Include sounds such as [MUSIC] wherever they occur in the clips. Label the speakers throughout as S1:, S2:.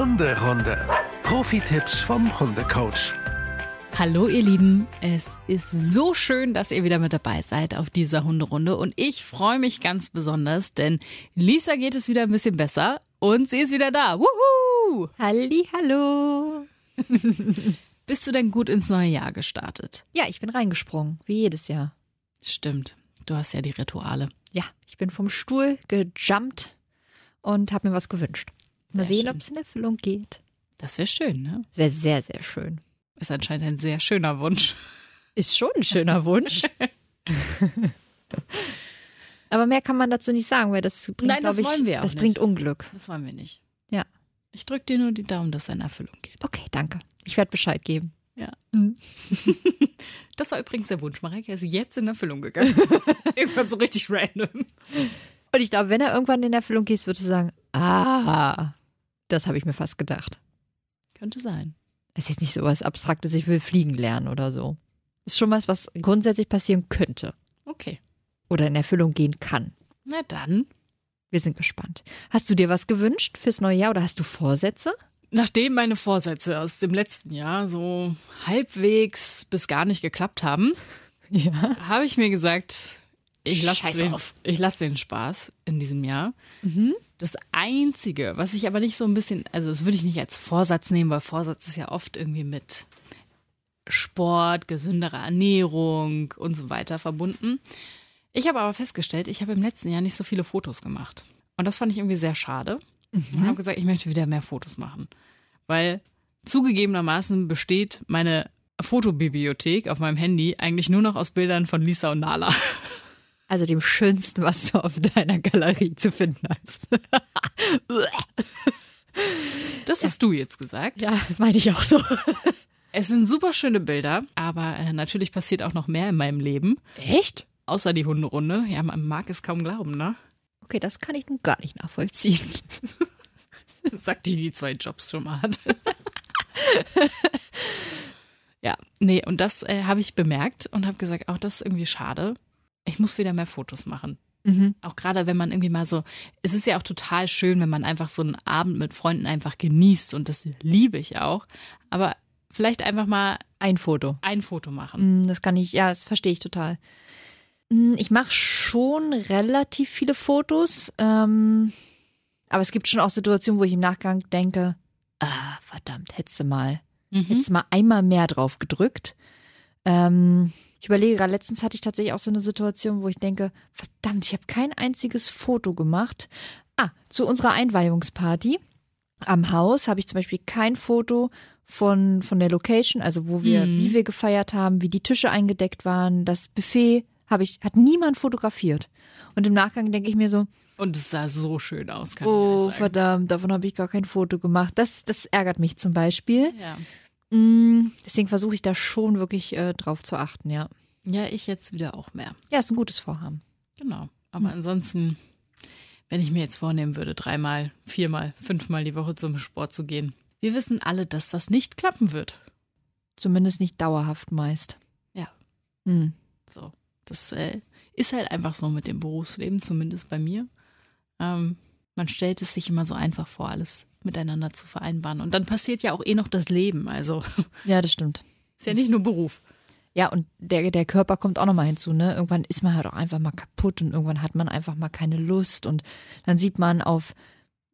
S1: Hunderunde. Profi-Tipps vom Hundecoach.
S2: Hallo ihr Lieben, es ist so schön, dass ihr wieder mit dabei seid auf dieser Hunderunde und ich freue mich ganz besonders, denn Lisa geht es wieder ein bisschen besser und sie ist wieder da. Wuhu!
S3: Halli, hallo. [LAUGHS]
S2: Bist du denn gut ins neue Jahr gestartet?
S3: Ja, ich bin reingesprungen, wie jedes Jahr.
S2: Stimmt, du hast ja die Rituale.
S3: Ja, ich bin vom Stuhl gejumpt und habe mir was gewünscht. Mal
S2: Sehr
S3: sehen, ob es in Erfüllung geht.
S2: Das wäre schön, ne?
S3: Es wäre sehr, sehr schön.
S2: Ist anscheinend ein sehr schöner Wunsch.
S3: Ist schon ein schöner [LAUGHS] Wunsch. Aber mehr kann man dazu nicht sagen, weil das bringt,
S2: Nein, das
S3: ich,
S2: wollen wir auch
S3: das
S2: nicht.
S3: bringt Unglück.
S2: Das wollen wir nicht.
S3: Ja.
S2: Ich drücke dir nur die Daumen, dass es in Erfüllung geht.
S3: Okay, danke. Ich werde Bescheid geben.
S2: Ja.
S3: Mhm. [LAUGHS]
S2: Das war übrigens der Wunsch. Mareike ist jetzt in Erfüllung gegangen. [LAUGHS] Irgendwann so richtig random.
S3: Und ich glaube, wenn er irgendwann in Erfüllung geht, würdest du sagen, ah, das habe ich mir fast gedacht.
S2: Könnte sein.
S3: ist jetzt nicht so was Abstraktes, ich will fliegen lernen oder so. Ist schon was, was grundsätzlich passieren könnte
S2: Okay.
S3: oder in Erfüllung gehen kann.
S2: Na dann.
S3: Wir sind gespannt. Hast du dir was gewünscht fürs neue Jahr oder hast du Vorsätze?
S2: Nachdem meine Vorsätze aus dem letzten Jahr so halbwegs bis gar nicht geklappt haben, [LAUGHS]
S3: Ja.
S2: habe ich mir gesagt, ich lasse den, ich lass den Spaß in diesem Jahr. Das Einzige, was ich aber nicht so ein bisschen, also das würde ich nicht als Vorsatz nehmen, weil Vorsatz ist ja oft irgendwie mit Sport, gesünderer Ernährung und so weiter verbunden. Ich habe aber festgestellt, ich habe im letzten Jahr nicht so viele Fotos gemacht. Und das fand ich irgendwie sehr schade. Und habe gesagt, ich möchte wieder mehr Fotos machen. Weil zugegebenermaßen besteht meine Fotobibliothek auf meinem Handy eigentlich nur noch aus Bildern von Lisa und Nala. [LAUGHS]
S3: Also dem Schönsten, was du auf deiner Galerie zu finden hast. [LAUGHS]
S2: Das hast du jetzt gesagt.
S3: ja, meine ich auch so.
S2: Es sind super schöne Bilder, aber äh, natürlich passiert auch noch mehr in meinem Leben.
S3: Echt?
S2: Außer die Hunderunde. Ja, man mag es kaum glauben, ne?
S3: Okay, das kann ich nun gar nicht nachvollziehen. [LAUGHS]
S2: Sagt die, die zwei Jobs schon mal hat. [LAUGHS] ja, nee, und das äh, habe ich bemerkt und habe gesagt, auch das ist irgendwie schade. Ich muss wieder mehr Fotos machen.
S3: Mhm.
S2: Auch gerade wenn man irgendwie mal so, es ist ja auch total schön, wenn man einfach so einen Abend mit Freunden einfach genießt und das liebe ich auch. Aber vielleicht einfach mal
S3: Ein Foto.
S2: ein Foto machen.
S3: Mm, Das kann ich, ja, das verstehe ich total. Mm, Ich mache schon relativ viele Fotos, ähm, aber es gibt schon auch Situationen, wo ich im Nachgang denke, ah, verdammt, hättest du mal,
S2: Mhm.
S3: hättest du mal einmal mehr drauf gedrückt. Ähm, ich überlege gerade, letztens hatte ich tatsächlich auch so eine Situation, wo ich denke, verdammt, ich habe kein einziges Foto gemacht. Ah, zu unserer Einweihungsparty am Haus habe ich zum Beispiel kein Foto von, von der Location, also wo wir,
S2: Mhm.
S3: wie wir gefeiert haben, wie die Tische eingedeckt waren, das Buffet habe ich, hat niemand fotografiert. Und im Nachgang denke ich mir so,
S2: Und es sah so schön aus, kann
S3: oh,
S2: ich sagen.
S3: verdammt, davon habe ich gar kein Foto gemacht. Das, das ärgert mich zum Beispiel.
S2: Ja.
S3: Mm, Deswegen versuche ich da schon wirklich äh, drauf zu achten, ja.
S2: ja, ich jetzt wieder auch mehr.
S3: Ja, ist ein gutes Vorhaben.
S2: Genau. Aber ansonsten, wenn ich mir jetzt vornehmen würde, dreimal, viermal, fünfmal die Woche zum Sport zu gehen, wir wissen alle, dass das nicht klappen wird.
S3: Zumindest nicht dauerhaft meist.
S2: Ja.
S3: Hm.
S2: So. Das äh, ist halt einfach so mit dem Berufsleben, zumindest bei mir. Ähm, man stellt es sich immer so einfach vor, alles miteinander zu vereinbaren. Und dann passiert ja auch eh noch das Leben. Also [LAUGHS]
S3: Ja, das stimmt.
S2: ist ja nicht nur Beruf.
S3: Ja, und der, der Körper kommt auch nochmal hinzu, ne? Irgendwann ist man halt auch einfach mal kaputt und irgendwann hat man einfach mal keine Lust und dann sieht man auf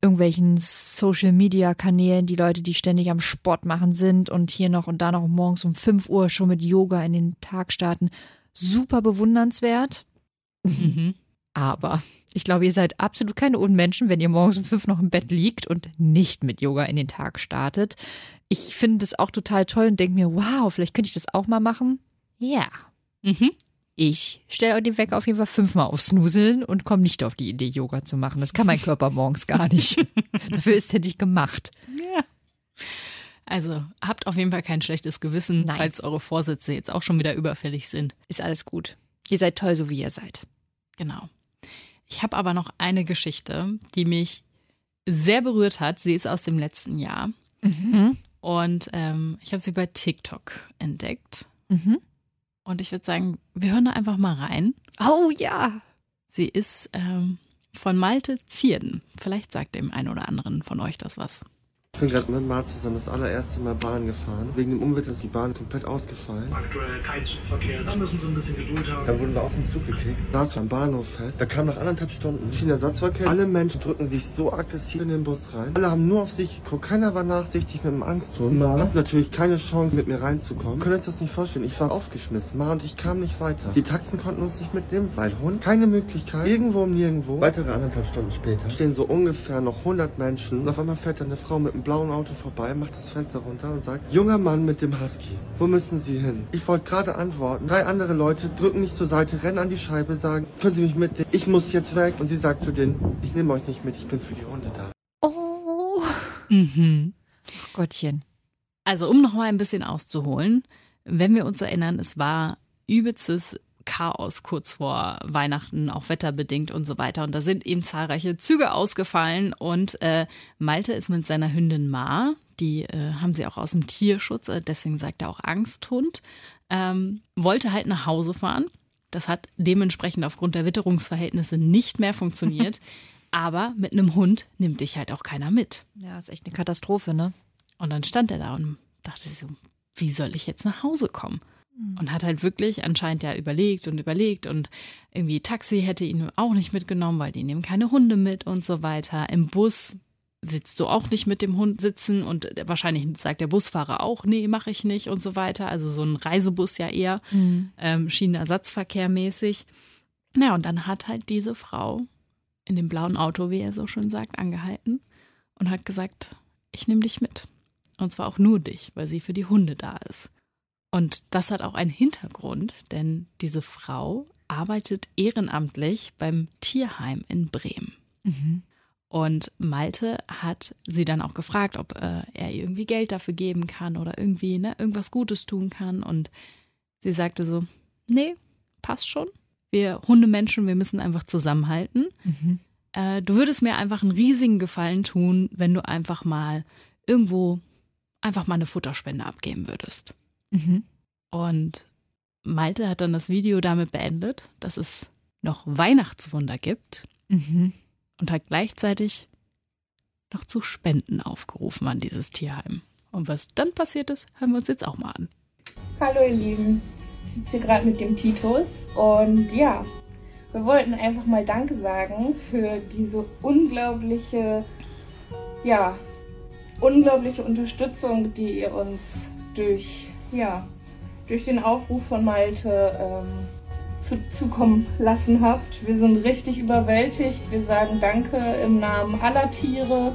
S3: irgendwelchen Social Media Kanälen die Leute, die ständig am Sport machen sind und hier noch und da noch morgens um 5 Uhr schon mit Yoga in den Tag starten. Super bewundernswert.
S2: Mhm.
S3: Aber ich glaube, ihr seid absolut keine Unmenschen, wenn ihr morgens um fünf noch im Bett liegt und nicht mit Yoga in den Tag startet. Ich finde das auch total toll und denke mir, wow, vielleicht könnte ich das auch mal machen. Ja.
S2: Mhm.
S3: Ich stelle den Wecker auf jeden Fall fünfmal auf Snuseln und komme nicht auf die Idee, Yoga zu machen. Das kann mein Körper morgens gar nicht. [LAUGHS] Dafür ist er nicht gemacht.
S2: Ja. Also habt auf jeden Fall kein schlechtes Gewissen,
S3: Nein.
S2: falls eure Vorsätze jetzt auch schon wieder überfällig sind.
S3: Ist alles gut. Ihr seid toll, so wie ihr seid.
S2: Genau. Ich habe aber noch eine Geschichte, die mich sehr berührt hat. Sie ist aus dem letzten Jahr. Und ähm, ich habe sie bei TikTok entdeckt.
S3: Mhm.
S2: Und ich würde sagen, wir hören da einfach mal rein.
S3: Oh ja.
S2: Sie ist ähm, von Malte Zierden. Vielleicht sagt dem einen oder anderen von euch das was.
S4: Ich bin gerade mit Marc zusammen das allererste Mal Bahn gefahren. Wegen dem Unwetter ist die Bahn komplett ausgefallen.
S5: Aktuell kein Zugverkehr, da müssen Sie ein bisschen Geduld haben.
S4: Dann wurden wir auf den Zug gekriegt. Saß am Bahnhof fest. Da kam nach anderthalb Stunden Schienenersatzverkehr. Alle Menschen drücken sich so aggressiv in den Bus rein. Alle haben nur auf sich geguckt. Keiner war nachsichtig mit dem Angsthund. Ich hab natürlich keine Chance, mit mir reinzukommen. Könnt ihr euch das nicht vorstellen? Ich war aufgeschmissen. Ma und ich kam nicht weiter. Die Taxen konnten uns nicht mitnehmen, weil Hund. Keine Möglichkeit. Irgendwo um nirgendwo. Weitere anderthalb Stunden später stehen so ungefähr noch 100 Menschen. Und auf einmal fährt da eine Frau mit einem blauen Auto vorbei, macht das Fenster runter und sagt, junger Mann mit dem Husky, wo müssen Sie hin? Ich wollte gerade antworten. Drei andere Leute drücken mich zur Seite, rennen an die Scheibe, sagen, können Sie mich mitnehmen? Ich muss jetzt weg. Und sie sagt zu denen, ich nehme euch nicht mit, ich bin für die Hunde da.
S3: Oh,
S2: Mhm.
S3: Gottchen.
S2: Also um noch mal ein bisschen auszuholen, wenn wir uns erinnern, es war übelstes Chaos kurz vor Weihnachten, auch wetterbedingt und so weiter. Und da sind eben zahlreiche Züge ausgefallen und äh, Malte ist mit seiner Hündin Ma, die äh, haben sie auch aus dem Tierschutz, äh, deswegen sagt er auch Angsthund, ähm, wollte halt nach Hause fahren. Das hat dementsprechend aufgrund der Witterungsverhältnisse nicht mehr funktioniert. [LAUGHS] Aber mit einem Hund nimmt dich halt auch keiner mit.
S3: Ja, ist echt eine Katastrophe, ne?
S2: Und dann stand er da und dachte sich so, wie soll ich jetzt nach Hause kommen? Und hat halt wirklich anscheinend ja überlegt und überlegt und irgendwie Taxi hätte ihn auch nicht mitgenommen, weil die nehmen keine Hunde mit und so weiter. Im Bus willst du auch nicht mit dem Hund sitzen und wahrscheinlich sagt der Busfahrer auch, nee, mache ich nicht und so weiter. Also so ein Reisebus ja eher, ähm, Schienenersatzverkehr mäßig. Ja, und dann hat halt diese Frau in dem blauen Auto, wie er so schön sagt, angehalten und hat gesagt, ich nehme dich mit. Und zwar auch nur dich, weil sie für die Hunde da ist. Und das hat auch einen Hintergrund, denn diese Frau arbeitet ehrenamtlich beim Tierheim in Bremen. Und Malte hat sie dann auch gefragt, ob äh, er ihr irgendwie Geld dafür geben kann oder irgendwie ne, irgendwas Gutes tun kann. Und sie sagte so, nee, passt schon. Wir Hundemenschen, wir müssen einfach zusammenhalten. Äh, du würdest mir einfach einen riesigen Gefallen tun, wenn du einfach mal irgendwo einfach mal eine Futterspende abgeben würdest.
S3: Mhm.
S2: Und Malte hat dann das Video damit beendet, dass es noch Weihnachtswunder gibt
S3: Mhm.
S2: und hat gleichzeitig noch zu Spenden aufgerufen an dieses Tierheim. Und was dann passiert ist, hören wir uns jetzt auch mal an.
S6: Hallo ihr Lieben, ich sitze hier gerade mit dem Titus und ja, wir wollten einfach mal Danke sagen für diese unglaubliche, ja, unglaubliche Unterstützung, die ihr uns durch, ja, durch den Aufruf von Malte ähm, zu, zukommen lassen habt. Wir sind richtig überwältigt. Wir sagen Danke im Namen aller Tiere,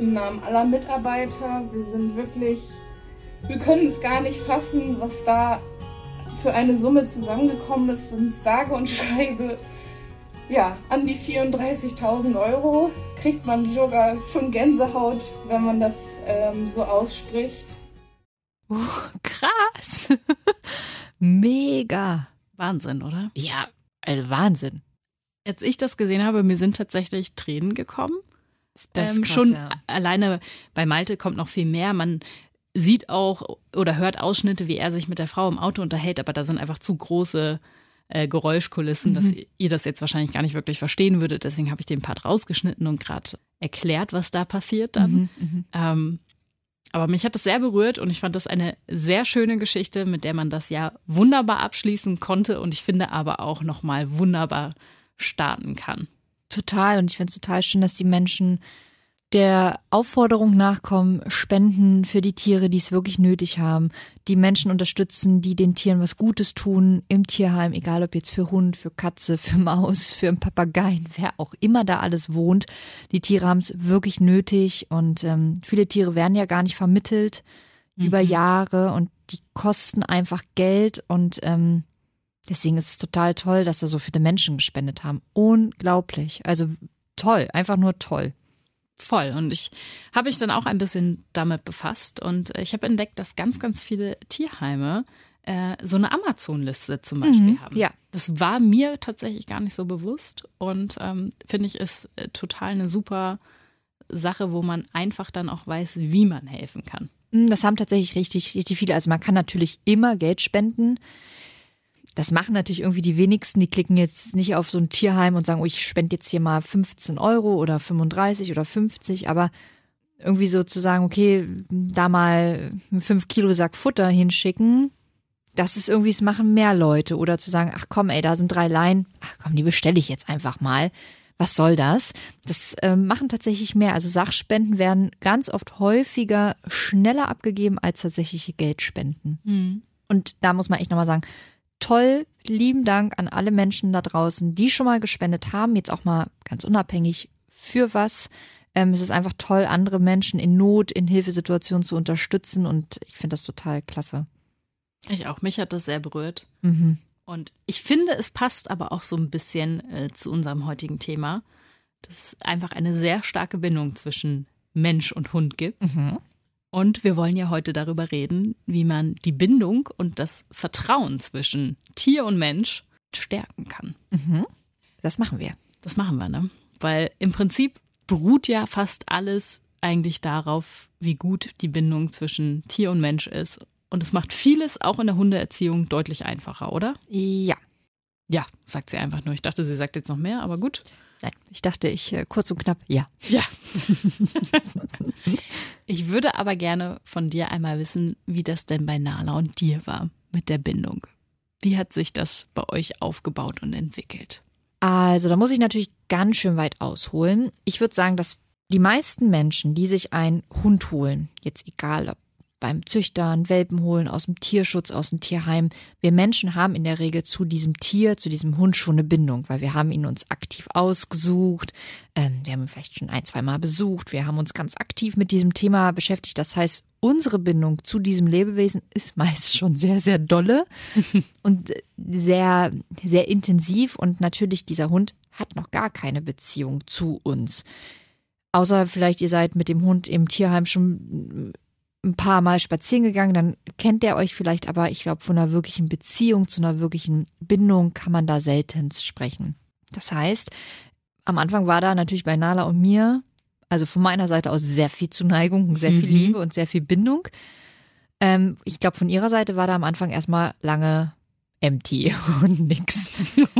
S6: im Namen aller Mitarbeiter. Wir sind wirklich wir können es gar nicht fassen, was da für eine Summe zusammengekommen ist. Sind sage und [LAUGHS] schreibe, ja, an die 34.000 Euro. Kriegt man sogar schon Gänsehaut, wenn man das ähm, so ausspricht.
S3: Oh, krass. [LAUGHS] Mega.
S2: Wahnsinn, oder?
S3: Ja, also Wahnsinn.
S2: Als ich das gesehen habe, mir sind tatsächlich Tränen gekommen.
S3: Das ist
S2: ähm,
S3: krass,
S2: schon
S3: ja.
S2: alleine bei Malte kommt noch viel mehr. Man sieht auch oder hört Ausschnitte, wie er sich mit der Frau im Auto unterhält, aber da sind einfach zu große äh, Geräuschkulissen, dass ihr das jetzt wahrscheinlich gar nicht wirklich verstehen würdet. Deswegen habe ich den Part rausgeschnitten und gerade erklärt, was da passiert dann.
S3: Mhm, mhm.
S2: Ähm, aber mich hat das sehr berührt und ich fand das eine sehr schöne Geschichte, mit der man das Jahr wunderbar abschließen konnte und ich finde aber auch nochmal wunderbar starten kann.
S3: Total. Und ich finde es total schön, dass die Menschen der Aufforderung nachkommen, spenden für die Tiere, die es wirklich nötig haben, die Menschen unterstützen, die den Tieren was Gutes tun im Tierheim, egal ob jetzt für Hund, für Katze, für Maus, für einen Papageien, wer auch immer da alles wohnt. Die Tiere haben es wirklich nötig und ähm, viele Tiere werden ja gar nicht vermittelt über Jahre und die kosten einfach Geld und ähm, deswegen ist es total toll, dass da so viele Menschen gespendet haben. Unglaublich. Also toll, einfach nur toll.
S2: Voll. Und ich habe mich dann auch ein bisschen damit befasst und ich habe entdeckt, dass ganz, ganz viele Tierheime äh, so eine Amazon-Liste zum Beispiel haben.
S3: ja.
S2: Das war mir tatsächlich gar nicht so bewusst und ähm, finde ich ist äh, total eine super Sache, wo man einfach dann auch weiß, wie man helfen kann.
S3: Mm, Das haben tatsächlich richtig, richtig viele. Also man kann natürlich immer Geld spenden. Das machen natürlich irgendwie die wenigsten. Die klicken jetzt nicht auf so ein Tierheim und sagen, oh, ich spende jetzt hier mal 15 Euro oder 35 oder 50. Aber irgendwie so zu sagen, okay, da mal einen 5 Kilo Sack Futter hinschicken, das ist irgendwie, es machen mehr Leute. Oder zu sagen, ach komm, ey, da sind drei Leinen, ach komm, die bestelle ich jetzt einfach mal. Was soll das? Das äh, machen tatsächlich mehr. Also Sachspenden werden ganz oft häufiger schneller abgegeben als tatsächliche Geldspenden.
S2: Mhm.
S3: Und da muss man echt nochmal sagen, toll, lieben Dank an alle Menschen da draußen, die schon mal gespendet haben, jetzt auch mal ganz unabhängig für was. Ähm, es ist einfach toll, andere Menschen in Not, in Hilfesituationen zu unterstützen und ich finde das total klasse.
S2: Ich auch. Mich hat das sehr berührt.
S3: Mhm.
S2: Und ich finde, es passt aber auch so ein bisschen äh, zu unserem heutigen Thema, dass es einfach eine sehr starke Bindung zwischen Mensch und Hund gibt.
S3: Mhm.
S2: Und wir wollen ja heute darüber reden, wie man die Bindung und das Vertrauen zwischen Tier und Mensch stärken kann.
S3: Mhm. Das machen wir.
S2: Das machen wir, ne? Weil im Prinzip beruht ja fast alles eigentlich darauf, wie gut die Bindung zwischen Tier und Mensch ist. Und es macht vieles auch in der Hundeerziehung deutlich einfacher, oder?
S3: Ja.
S2: Ja, sagt sie einfach nur. Ich dachte, sie sagt jetzt noch mehr, aber gut.
S3: Nein, ich dachte, ich äh, kurz und knapp, ja.
S2: Ja. [LAUGHS] ich würde aber gerne von dir einmal wissen, wie das denn bei Nala und dir war mit der Bindung. Wie hat sich das bei euch aufgebaut und entwickelt?
S3: Also, da muss ich natürlich ganz schön weit ausholen. Ich würde sagen, dass die meisten Menschen, die sich einen Hund holen, jetzt egal ob beim Züchtern, Welpen holen, aus dem Tierschutz, aus dem Tierheim. Wir Menschen haben in der Regel zu diesem Tier, zu diesem Hund schon eine Bindung, weil wir haben ihn uns aktiv ausgesucht. Ähm, wir haben ihn vielleicht schon ein, zwei Mal besucht. Wir haben uns ganz aktiv mit diesem Thema beschäftigt. Das heißt, unsere Bindung zu diesem Lebewesen ist [LAUGHS] meist schon sehr, sehr dolle [LAUGHS] und sehr, sehr intensiv. Und natürlich, dieser Hund hat noch gar keine Beziehung zu uns. Außer vielleicht, ihr seid mit dem Hund im Tierheim schon ein paar Mal spazieren gegangen, dann kennt der euch vielleicht, aber ich glaube, von einer wirklichen Beziehung zu einer wirklichen Bindung kann man da seltenst sprechen. Das heißt, am Anfang war da natürlich bei Nala und mir, also von meiner Seite aus sehr viel Zuneigung, sehr viel
S2: Mhm.
S3: Liebe und sehr viel Bindung. Ähm, ich glaube, von ihrer Seite war da am Anfang erstmal lange empty [LAUGHS] und nix.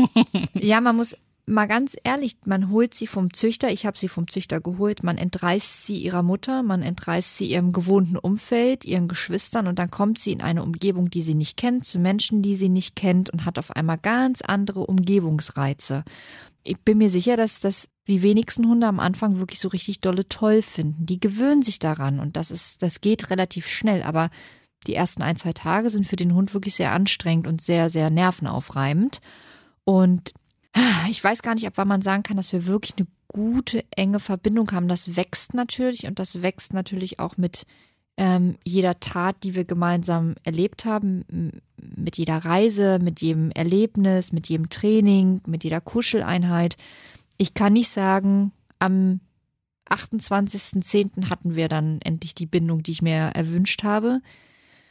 S3: [LAUGHS] ja, man muss mal ganz ehrlich, man holt sie vom Züchter, ich habe sie vom Züchter geholt, man entreißt sie ihrer Mutter, man entreißt sie ihrem gewohnten Umfeld, ihren Geschwistern und dann kommt sie in eine Umgebung, die sie nicht kennt, zu Menschen, die sie nicht kennt und hat auf einmal ganz andere Umgebungsreize. Ich bin mir sicher, dass das die wenigsten Hunde am Anfang wirklich so richtig dolle toll finden. Die gewöhnen sich daran und das ist, das geht relativ schnell, aber die ersten ein, zwei Tage sind für den Hund wirklich sehr anstrengend und sehr, sehr nervenaufreibend. Und ich weiß gar nicht, wann man sagen kann, dass wir wirklich eine gute, enge Verbindung haben. Das wächst natürlich und das wächst natürlich auch mit ähm, jeder Tat, die wir gemeinsam erlebt haben, mit jeder Reise, mit jedem Erlebnis, mit jedem Training, mit jeder Kuscheleinheit. Ich kann nicht sagen, am 28.10. hatten wir dann endlich die Bindung, die ich mir erwünscht habe.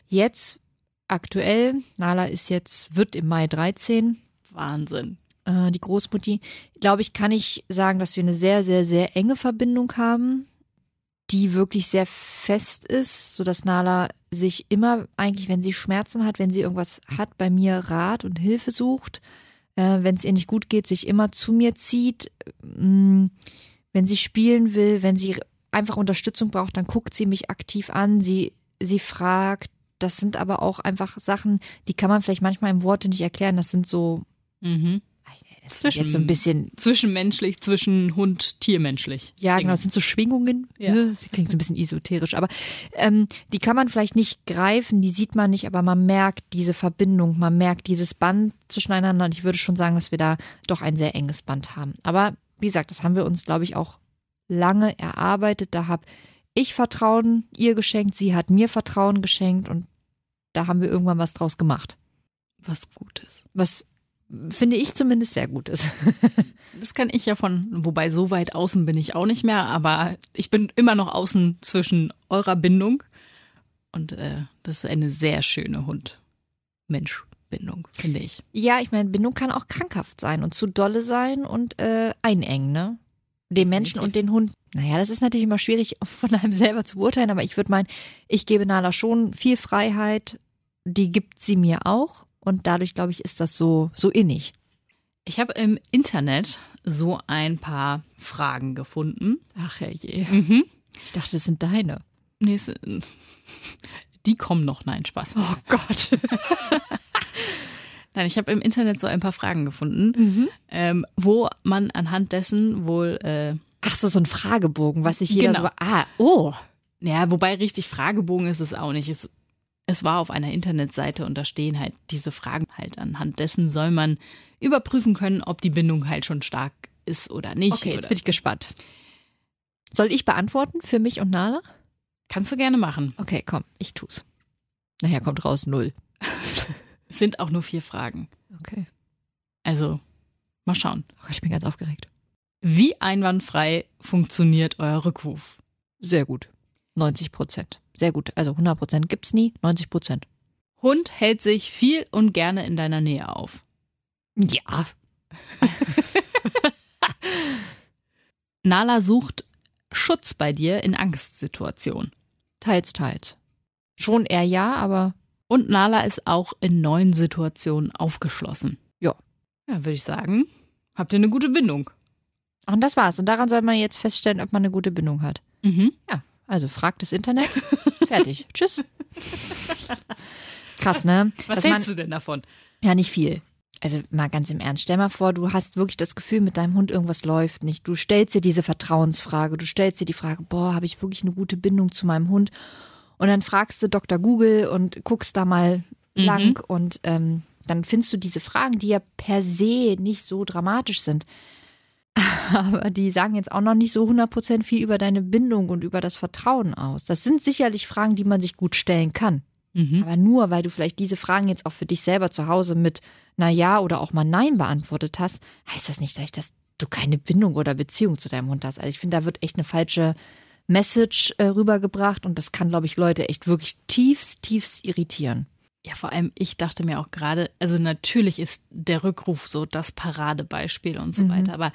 S3: Jetzt, aktuell, Nala ist jetzt, wird im Mai 13,
S2: Wahnsinn.
S3: Äh, die Großmutti, glaube ich, kann ich sagen, dass wir eine sehr, sehr, sehr enge Verbindung haben, die wirklich sehr fest ist, sodass Nala sich immer eigentlich, wenn sie Schmerzen hat, wenn sie irgendwas hat, bei mir Rat und Hilfe sucht, äh, wenn es ihr nicht gut geht, sich immer zu mir zieht, Mm, wenn sie spielen will, wenn sie einfach Unterstützung braucht, dann guckt sie mich aktiv an, sie, sie fragt. Das sind aber auch einfach Sachen, die kann man vielleicht manchmal im Worte nicht erklären. Das sind so
S2: Mhm.
S3: Klingt jetzt so ein bisschen,
S2: Zwischenmenschlich, zwischen Hund, tiermenschlich.
S3: ja,
S2: Ding.
S3: genau, das sind so Schwingungen.
S2: Ja.
S3: Ja. Sie klingt so ein bisschen esoterisch, aber ähm, die kann man vielleicht nicht greifen, die sieht man nicht, aber man merkt diese Verbindung, man merkt dieses Band zwischeneinander und ich würde schon sagen, dass wir da doch ein sehr enges Band haben. Aber wie gesagt, das haben wir uns, glaube ich, auch lange erarbeitet. Da habe ich Vertrauen ihr geschenkt, sie hat mir Vertrauen geschenkt und da haben wir irgendwann was draus gemacht.
S2: Was Gutes.
S3: Was finde ich zumindest sehr gut ist. [LAUGHS]
S2: Das kann ich ja von, wobei so weit außen bin ich auch nicht mehr, aber ich bin immer noch außen zwischen eurer Bindung. Und äh, das ist eine sehr schöne Hund-Mensch-Bindung, finde ich.
S3: Ja, ich meine, Bindung kann auch krankhaft sein und zu dolle sein und äh, einengen, ne? Den Menschen und den Hund. Naja, das ist natürlich immer schwierig [LAUGHS] von einem selber zu beurteilen, aber ich würde meinen, ich gebe Nala schon viel Freiheit, die gibt sie mir auch und dadurch, glaube ich, ist das so, so innig.
S2: Ich habe im Internet so ein paar Fragen gefunden.
S3: Ach herrje.
S2: Mhm.
S3: Ich dachte, das sind deine.
S2: Nee, es, die kommen noch. Nein, Spaß.
S3: Oh Gott. [LAUGHS]
S2: Nein, ich habe im Internet so ein paar Fragen gefunden, ähm, wo man anhand dessen wohl, äh,
S3: Ach so, so ein Fragebogen, was sich jeder
S2: Genau.
S3: so. Ah, oh.
S2: ja, wobei richtig Fragebogen ist es auch nicht. Es, es war auf einer Internetseite und da stehen halt diese Fragen halt. Anhand dessen soll man überprüfen können, ob die Bindung halt schon stark ist oder nicht.
S3: Okay, jetzt
S2: oder,
S3: bin ich gespannt. Soll ich beantworten für mich und Nala?
S2: kannst du gerne machen.
S3: Okay, komm, ich tu's. Nachher kommt raus null.
S2: Es [LAUGHS] sind auch nur vier Fragen.
S3: Okay.
S2: Also, mal schauen.
S3: Oh Gott, ich bin ganz aufgeregt.
S2: Wie einwandfrei funktioniert euer Rückruf?
S3: Sehr gut. 90 Prozent. Sehr gut. Also 100 Prozent gibt's nie. 90 Prozent.
S2: Hund hält sich viel und gerne in deiner Nähe auf.
S3: Ja. [LAUGHS]
S2: Nala sucht Schutz bei dir in Angstsituationen.
S3: Teils, teils. Schon eher ja, aber
S2: Und Nala ist auch in neuen Situationen aufgeschlossen.
S3: Ja.
S2: Ja, würde ich sagen, habt ihr eine gute Bindung.
S3: und das war's. Und daran soll man jetzt feststellen, ob man eine gute Bindung hat.
S2: Mhm.
S3: Ja, also fragt das Internet. Fertig. [LAUGHS] Tschüss. Krass, ne?
S2: Was
S3: Dass man-
S2: hältst du denn davon?
S3: Ja, nicht viel. Also mal ganz im Ernst, stell mal vor, du hast wirklich das Gefühl, mit deinem Hund irgendwas läuft nicht. Du stellst dir diese Vertrauensfrage, du stellst dir die Frage, boah, habe ich wirklich eine gute Bindung zu meinem Hund? Und dann fragst du Dr. Google und guckst da mal lang und ähm, dann findest du diese Fragen, die ja per se nicht so dramatisch sind. [LAUGHS] Aber die sagen jetzt auch noch nicht so 100% viel über deine Bindung und über das Vertrauen aus. Das sind sicherlich Fragen, die man sich gut stellen kann.
S2: Mhm.
S3: Aber nur weil du vielleicht diese Fragen jetzt auch für dich selber zu Hause mit na ja oder auch mal nein beantwortet hast, heißt das nicht gleich, dass du keine Bindung oder Beziehung zu deinem Hund hast. Also ich finde, da wird echt eine falsche Message äh, rübergebracht und das kann, glaube ich, Leute echt wirklich tiefst, tiefst irritieren.
S2: Ja, vor allem, ich dachte mir auch gerade, also natürlich ist der Rückruf so das Paradebeispiel und so
S3: Mhm.
S2: weiter, aber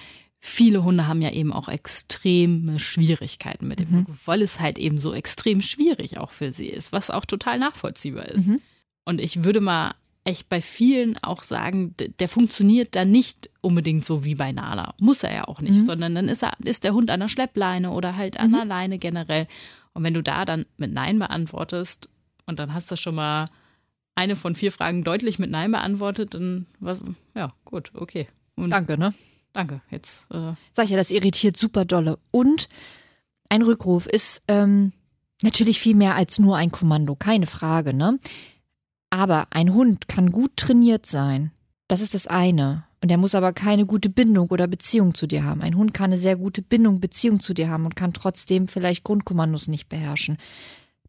S2: viele Hunde haben ja eben auch extreme Schwierigkeiten mit dem
S3: Mhm.
S2: Rückruf, weil es halt eben so extrem schwierig auch für sie ist, was auch total nachvollziehbar ist.
S3: Mhm.
S2: Und ich würde mal echt bei vielen auch sagen, der funktioniert dann nicht unbedingt so wie bei Nala. Muss er ja auch nicht,
S3: Mhm.
S2: sondern dann ist, er, ist der Hund an der Schleppleine oder halt an der Leine generell. Und wenn du da dann mit Nein beantwortest und dann hast du schon mal eine von vier Fragen deutlich mit Nein beantwortet, dann was, ja, gut, okay. Und
S3: Danke, ne?
S2: Danke. Jetzt äh,
S3: Sag ich ja, das irritiert super dolle. Und ein Rückruf ist ähm, natürlich viel mehr als nur ein Kommando, keine Frage, ne? Aber ein Hund kann gut trainiert sein. Das ist das eine. Und er muss aber keine gute Bindung oder Beziehung zu dir haben. Ein Hund kann eine sehr gute Bindung, Beziehung zu dir haben und kann trotzdem vielleicht Grundkommandos nicht beherrschen.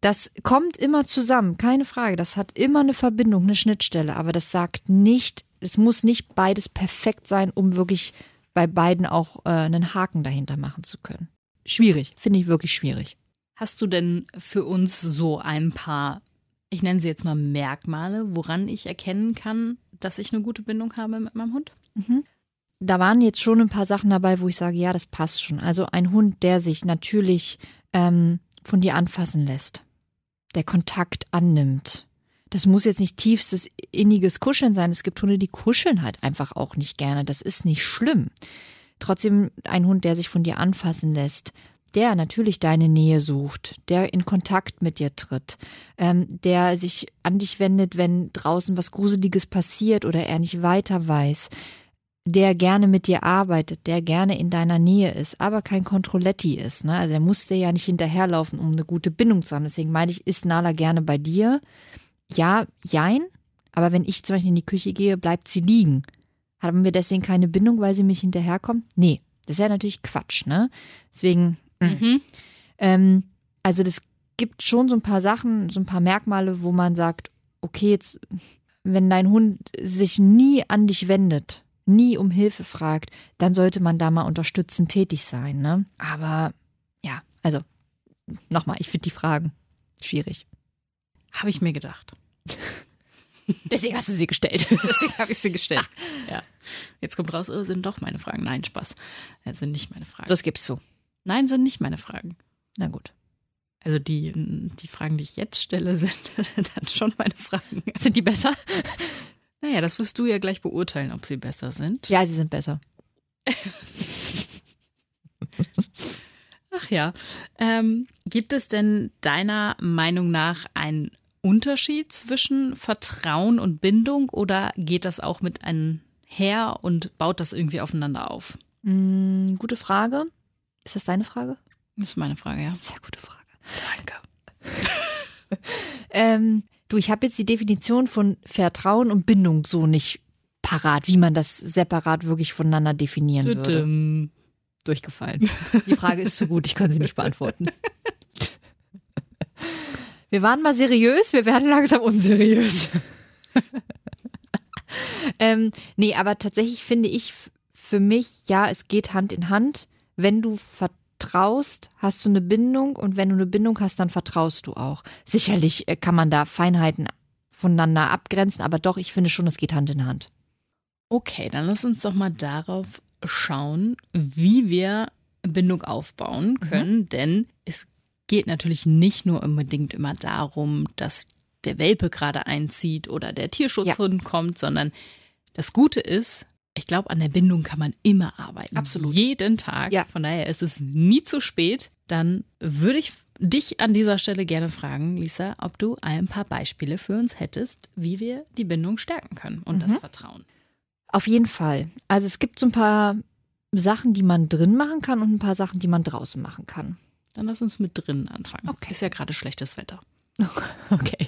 S3: Das kommt immer zusammen, keine Frage. Das hat immer eine Verbindung, eine Schnittstelle. Aber das sagt nicht, es muss nicht beides perfekt sein, um wirklich bei beiden auch äh, einen Haken dahinter machen zu können. Schwierig, finde ich wirklich schwierig.
S2: hast du denn für uns so ein paar, ich nenne sie jetzt mal Merkmale, woran ich erkennen kann, dass ich eine gute Bindung habe mit meinem Hund?
S3: Da waren jetzt schon ein paar Sachen dabei, wo ich sage, ja, das passt schon. Also ein Hund, der sich natürlich ähm, von dir anfassen lässt, der Kontakt annimmt. Das muss jetzt nicht tiefstes inniges Kuscheln sein. Es gibt Hunde, die kuscheln halt einfach auch nicht gerne. Das ist nicht schlimm. Trotzdem ein Hund, der sich von dir anfassen lässt, der natürlich deine Nähe sucht, der in Kontakt mit dir tritt, ähm, der sich an dich wendet, wenn draußen was Gruseliges passiert oder er nicht weiter weiß, der gerne mit dir arbeitet, der gerne in deiner Nähe ist, aber kein Kontrolletti ist. Ne? Also der muss dir ja nicht hinterherlaufen, um eine gute Bindung zu haben. Deswegen meine ich, ist Nala gerne bei dir? Ja, jein. Aber wenn ich zum Beispiel in die Küche gehe, bleibt sie liegen. Haben wir deswegen keine Bindung, weil sie mich hinterherkommt? Nee, das ist ja natürlich Quatsch, ne? Deswegen, mh.
S2: Mhm.
S3: Ähm, also das gibt schon so ein paar Sachen, so ein paar Merkmale, wo man sagt, okay, jetzt, wenn dein Hund sich nie an dich wendet, nie um Hilfe fragt, dann sollte man da mal unterstützend tätig sein, ne? Aber ja, also nochmal, ich finde die Fragen schwierig.
S2: Habe ich mir gedacht. [LAUGHS]
S3: Deswegen hast du sie gestellt. [LAUGHS]
S2: Deswegen habe ich sie gestellt. [LAUGHS] ja. Jetzt kommt raus, oh, sind doch meine Fragen. Nein, Spaß. Das sind nicht meine Fragen.
S3: Das gibst du.
S2: Nein, sind nicht meine Fragen.
S3: Na gut.
S2: Also die, die Fragen, die ich jetzt stelle, sind dann schon meine Fragen.
S3: Sind die besser?
S2: Naja, das wirst du ja gleich beurteilen, ob sie besser sind.
S3: Ja, sie sind besser.
S2: Ach ja. Ähm, gibt es denn deiner Meinung nach einen Unterschied zwischen Vertrauen und Bindung oder geht das auch mit einher und baut das irgendwie aufeinander auf?
S3: Mm, gute Frage. Ist das deine Frage?
S2: Das ist meine Frage, ja.
S3: Sehr gute Frage.
S2: Danke. [LAUGHS]
S3: Ähm, du, ich habe jetzt die Definition von Vertrauen und Bindung so nicht parat, wie man das separat wirklich voneinander definieren würde.
S2: Tütüm.
S3: Durchgefallen. Die Frage ist zu gut, ich kann sie nicht beantworten. [LAUGHS] Wir waren mal seriös, wir werden langsam unseriös. ähm, nee, aber tatsächlich finde ich für mich, ja, es geht Hand in Hand. Wenn du vertraust, hast du eine Bindung und wenn du eine Bindung hast, dann vertraust du auch. Sicherlich äh, kann man da Feinheiten voneinander abgrenzen, aber doch, ich finde schon, es geht Hand in Hand.
S2: Okay, dann lass uns doch mal darauf schauen, wie wir Bindung aufbauen können, denn es geht natürlich nicht nur unbedingt immer darum, dass der Welpe gerade einzieht oder der Tierschutzhund kommt, sondern das Gute ist, ich glaube, an der Bindung kann man immer arbeiten.
S3: Absolut.
S2: Jeden Tag.
S3: Ja.
S2: Von daher ist es nie zu spät. Dann würde ich dich an dieser Stelle gerne fragen, Lisa, ob du ein paar Beispiele für uns hättest, wie wir die Bindung stärken können und das Vertrauen.
S3: Auf jeden Fall. Also es gibt so ein paar Sachen, die man drin machen kann und ein paar Sachen, die man draußen machen kann.
S2: Dann lass uns mit drinnen anfangen.
S3: Okay.
S2: Ist ja gerade schlechtes Wetter. [LAUGHS]
S3: Okay.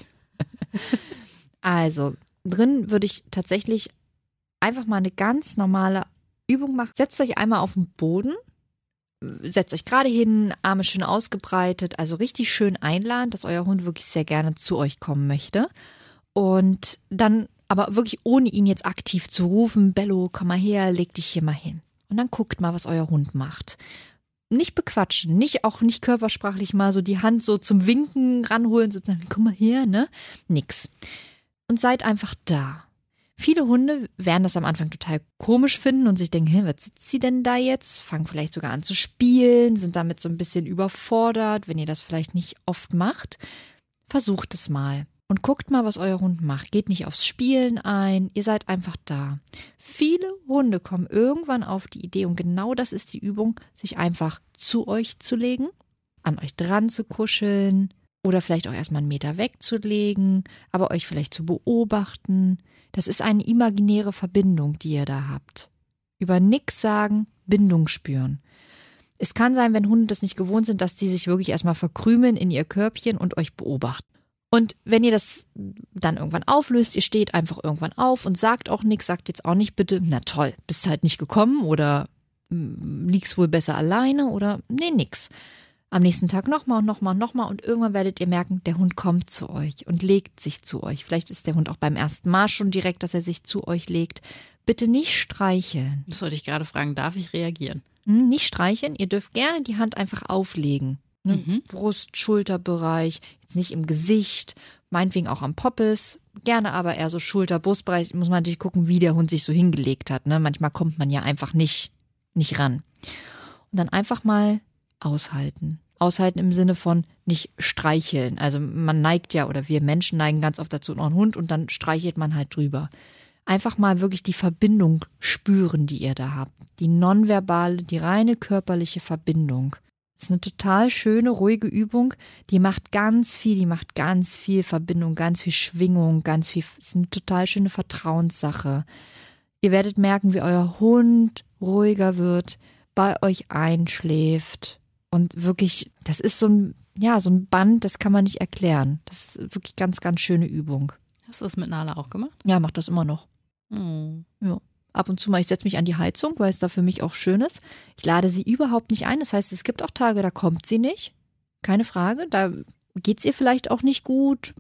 S3: Also, drin würde ich tatsächlich einfach mal eine ganz normale Übung machen. Setzt euch einmal auf den Boden, setzt euch gerade hin, Arme schön ausgebreitet, also richtig schön einladen, dass euer Hund wirklich sehr gerne zu euch kommen möchte. Und dann aber wirklich ohne ihn jetzt aktiv zu rufen, Bello, komm mal her, leg dich hier mal hin. Und dann guckt mal, was euer Hund macht. Nicht bequatschen, nicht auch nicht körpersprachlich mal so die Hand so zum Winken ranholen, sozusagen, komm mal her, ne? Nix. Und seid einfach da. Viele Hunde werden das am Anfang total komisch finden und sich denken, was sitzt sie denn da jetzt? Fangen vielleicht sogar an zu spielen, sind damit so ein bisschen überfordert, wenn ihr das vielleicht nicht oft macht. Versucht es mal und guckt mal, was euer Hund macht. Geht nicht aufs Spielen ein, ihr seid einfach da. Viele Hunde kommen irgendwann auf die Idee, und genau das ist die Übung, sich einfach zu euch zu legen, an euch dran zu kuscheln oder vielleicht auch erstmal einen Meter wegzulegen, aber euch vielleicht zu beobachten. Das ist eine imaginäre Verbindung, die ihr da habt. Über nix sagen, Bindung spüren. Es kann sein, wenn Hunde das nicht gewohnt sind, dass die sich wirklich erstmal verkrümeln in ihr Körbchen und euch beobachten. Und wenn ihr das dann irgendwann auflöst, ihr steht einfach irgendwann auf und sagt auch nichts, sagt jetzt auch nicht bitte, na toll, bist halt nicht gekommen oder mm, liegst wohl besser alleine oder nee, nix. Am nächsten Tag nochmal und nochmal und nochmal und irgendwann werdet ihr merken, der Hund kommt zu euch und legt sich zu euch. Vielleicht ist der Hund auch beim ersten Mal schon direkt, dass er sich zu euch legt. Bitte nicht streicheln.
S2: Das wollte ich gerade fragen, darf ich reagieren?
S3: Hm, Nicht streicheln, ihr dürft gerne die Hand einfach auflegen. Ne?
S2: Mhm.
S3: Brust, Schulterbereich, jetzt nicht im Gesicht, meinetwegen auch am Poppes, gerne aber eher so Schulter, Brustbereich. Muss man natürlich gucken, wie der Hund sich so hingelegt hat. Ne? Manchmal kommt man ja einfach nicht, nicht ran. Und dann einfach mal aushalten. Aushalten im Sinne von nicht streicheln. Also man neigt ja, oder wir Menschen neigen ganz oft dazu, noch einen Hund und dann streichelt man halt drüber. Einfach mal wirklich die Verbindung spüren, die ihr da habt. Die nonverbale, die reine körperliche Verbindung. Das ist eine total schöne, ruhige Übung. Die macht ganz viel, die macht ganz viel Verbindung, ganz viel Schwingung, ganz viel. Das ist eine total schöne Vertrauenssache. Ihr werdet merken, wie euer Hund ruhiger wird, bei euch einschläft. Und wirklich, das ist so ein, ja, so ein Band, das kann man nicht erklären. Das ist wirklich ganz, ganz schöne Übung.
S2: Hast du das mit Nala auch gemacht?
S3: Ja, macht das immer noch.
S2: Oh.
S3: Ab und zu mal, ich setze mich an die Heizung, weil es da für mich auch schön ist. Ich lade sie überhaupt nicht ein. Das heißt, es gibt auch Tage, da kommt sie nicht. Keine Frage. Da geht es ihr vielleicht auch nicht gut.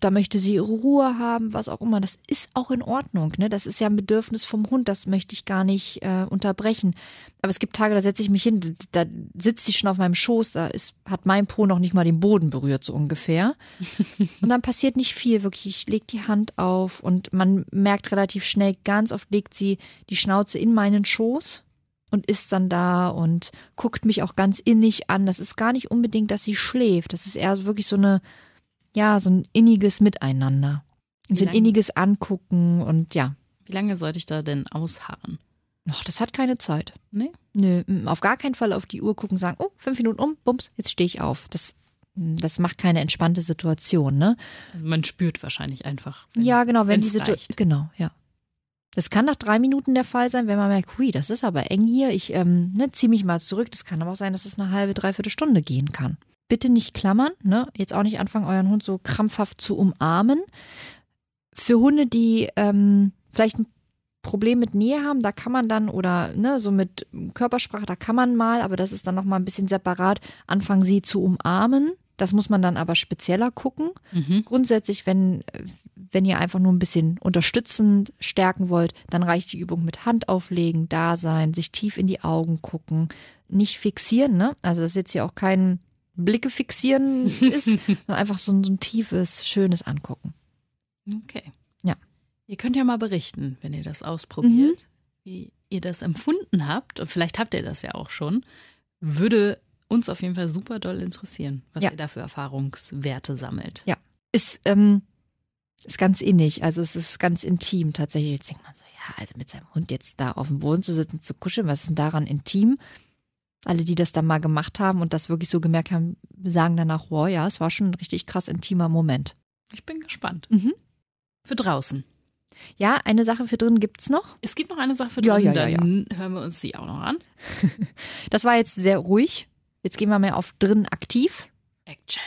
S3: Da möchte sie ihre Ruhe haben, was auch immer. Das ist auch in Ordnung. Ne? Das ist ja ein Bedürfnis vom Hund. Das möchte ich gar nicht äh, unterbrechen. Aber es gibt Tage, da setze ich mich hin, da sitzt sie schon auf meinem Schoß, da ist, hat mein Po noch nicht mal den Boden berührt, so ungefähr. [LAUGHS] Und dann passiert nicht viel, wirklich. Ich lege die Hand auf und man merkt relativ schnell, ganz oft legt sie die Schnauze in meinen Schoß und ist dann da und guckt mich auch ganz innig an. Das ist gar nicht unbedingt, dass sie schläft. Das ist eher wirklich so eine, ja, so ein inniges Miteinander. Und so ein inniges Angucken und ja.
S2: Wie lange sollte ich da denn ausharren?
S3: Ach, das hat keine Zeit.
S2: Nee?
S3: Nö, auf gar keinen Fall auf die Uhr gucken, sagen, oh, fünf Minuten um, bums, jetzt stehe ich auf. Das, das macht keine entspannte Situation, ne?
S2: Also man spürt wahrscheinlich einfach. wenn-
S3: ja, genau, wenn die Situation. Genau, ja. Das kann nach drei Minuten der Fall sein, wenn man merkt, hui, das ist aber eng hier. Ich ähm, ne, ziehe mich mal zurück. Das kann aber auch sein, dass es eine halbe, dreiviertel Stunde gehen kann. Bitte nicht klammern, ne? Jetzt auch nicht anfangen, euren Hund so krampfhaft zu umarmen. Für Hunde, die ähm, vielleicht ein Problem mit Nähe haben, da kann man dann oder ne, so mit Körpersprache, da kann man mal, aber das ist dann noch mal ein bisschen separat, anfangen sie zu umarmen. Das muss man dann aber spezieller gucken.
S2: Mhm.
S3: Grundsätzlich, wenn, wenn ihr einfach nur ein bisschen unterstützend stärken wollt, dann reicht die Übung mit Hand auflegen, da sein, sich tief in die Augen gucken, nicht fixieren, ne? Also das ist jetzt hier auch kein Blicke fixieren [LAUGHS] ist, sondern einfach so ein, so ein tiefes, schönes Angucken.
S2: Okay.
S3: Ja.
S2: Ihr könnt ja mal berichten, wenn ihr das ausprobiert, wie ihr das empfunden habt. Und vielleicht habt ihr das ja auch schon. Würde uns auf jeden Fall super doll interessieren, was
S3: Ja.
S2: ihr da für Erfahrungswerte sammelt.
S3: Ist, ähm, ist ganz innig, also es ist ganz intim tatsächlich. Jetzt denkt man so, ja, also mit seinem Hund jetzt da auf dem Boden zu sitzen, zu kuscheln, was ist denn daran intim? Alle, die das dann mal gemacht haben und das wirklich so gemerkt haben, sagen danach, wow, ja, es war schon ein richtig krass intimer Moment.
S2: Ich bin gespannt.
S3: Mhm.
S2: Für draußen.
S3: Ja, eine Sache für drin gibt's noch.
S2: Es gibt noch eine Sache für
S3: Ja,
S2: draußen,
S3: ja, ja,
S2: dann hören wir uns die auch noch an. [LAUGHS]
S3: Das war jetzt sehr ruhig. Jetzt gehen wir mal auf drin aktiv.
S2: Action.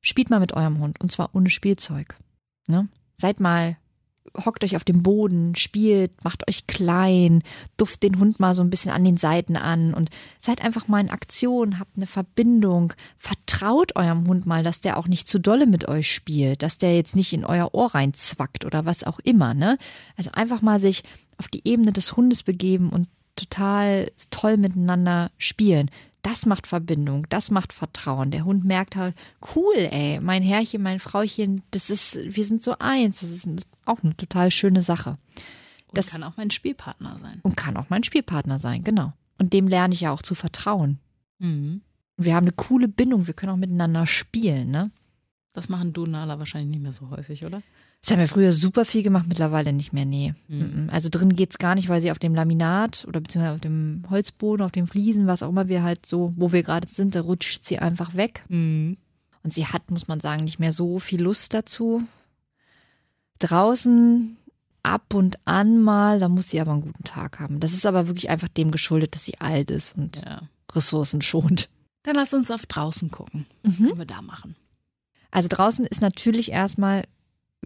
S3: Spielt mal mit eurem Hund und zwar ohne Spielzeug. Ne? Seid mal, hockt euch auf dem Boden, spielt, macht euch klein, duft den Hund mal so ein bisschen an den Seiten an und seid einfach mal in Aktion, habt eine Verbindung, vertraut eurem Hund mal, dass der auch nicht zu dolle mit euch spielt, dass der jetzt nicht in euer Ohr reinzwackt oder was auch immer. Ne? Also einfach mal sich auf die Ebene des Hundes begeben und total toll miteinander spielen. Das macht Verbindung, das macht Vertrauen. Der Hund merkt halt, cool, ey, mein Herrchen, mein Frauchen, das ist, wir sind so eins. Das ist auch eine total schöne Sache.
S2: Und
S3: Das-
S2: kann auch mein Spielpartner sein.
S3: Und kann auch mein Spielpartner sein, genau. Und dem lerne ich ja auch zu vertrauen.
S2: Mhm.
S3: Wir haben eine coole Bindung, wir können auch miteinander spielen, ne?
S2: Das machen du, Nala, wahrscheinlich nicht mehr so häufig, oder?
S3: Das haben wir früher super viel gemacht, mittlerweile nicht mehr, nee.
S2: Mhm.
S3: Also drin geht's gar nicht, weil sie auf dem Laminat oder beziehungsweise auf dem Holzboden, auf den Fliesen, was auch immer wir halt so, wo wir gerade sind, da rutscht sie einfach weg.
S2: Mhm.
S3: Und sie hat, muss man sagen, nicht mehr so viel Lust dazu. Draußen ab und an mal, da muss sie aber einen guten Tag haben. Das ist aber wirklich einfach dem geschuldet, dass sie alt ist und
S2: Ja.
S3: Ressourcen schont.
S2: Dann lass uns auf draußen gucken. Was
S3: Mhm.
S2: können wir da machen?
S3: Also draußen ist natürlich erstmal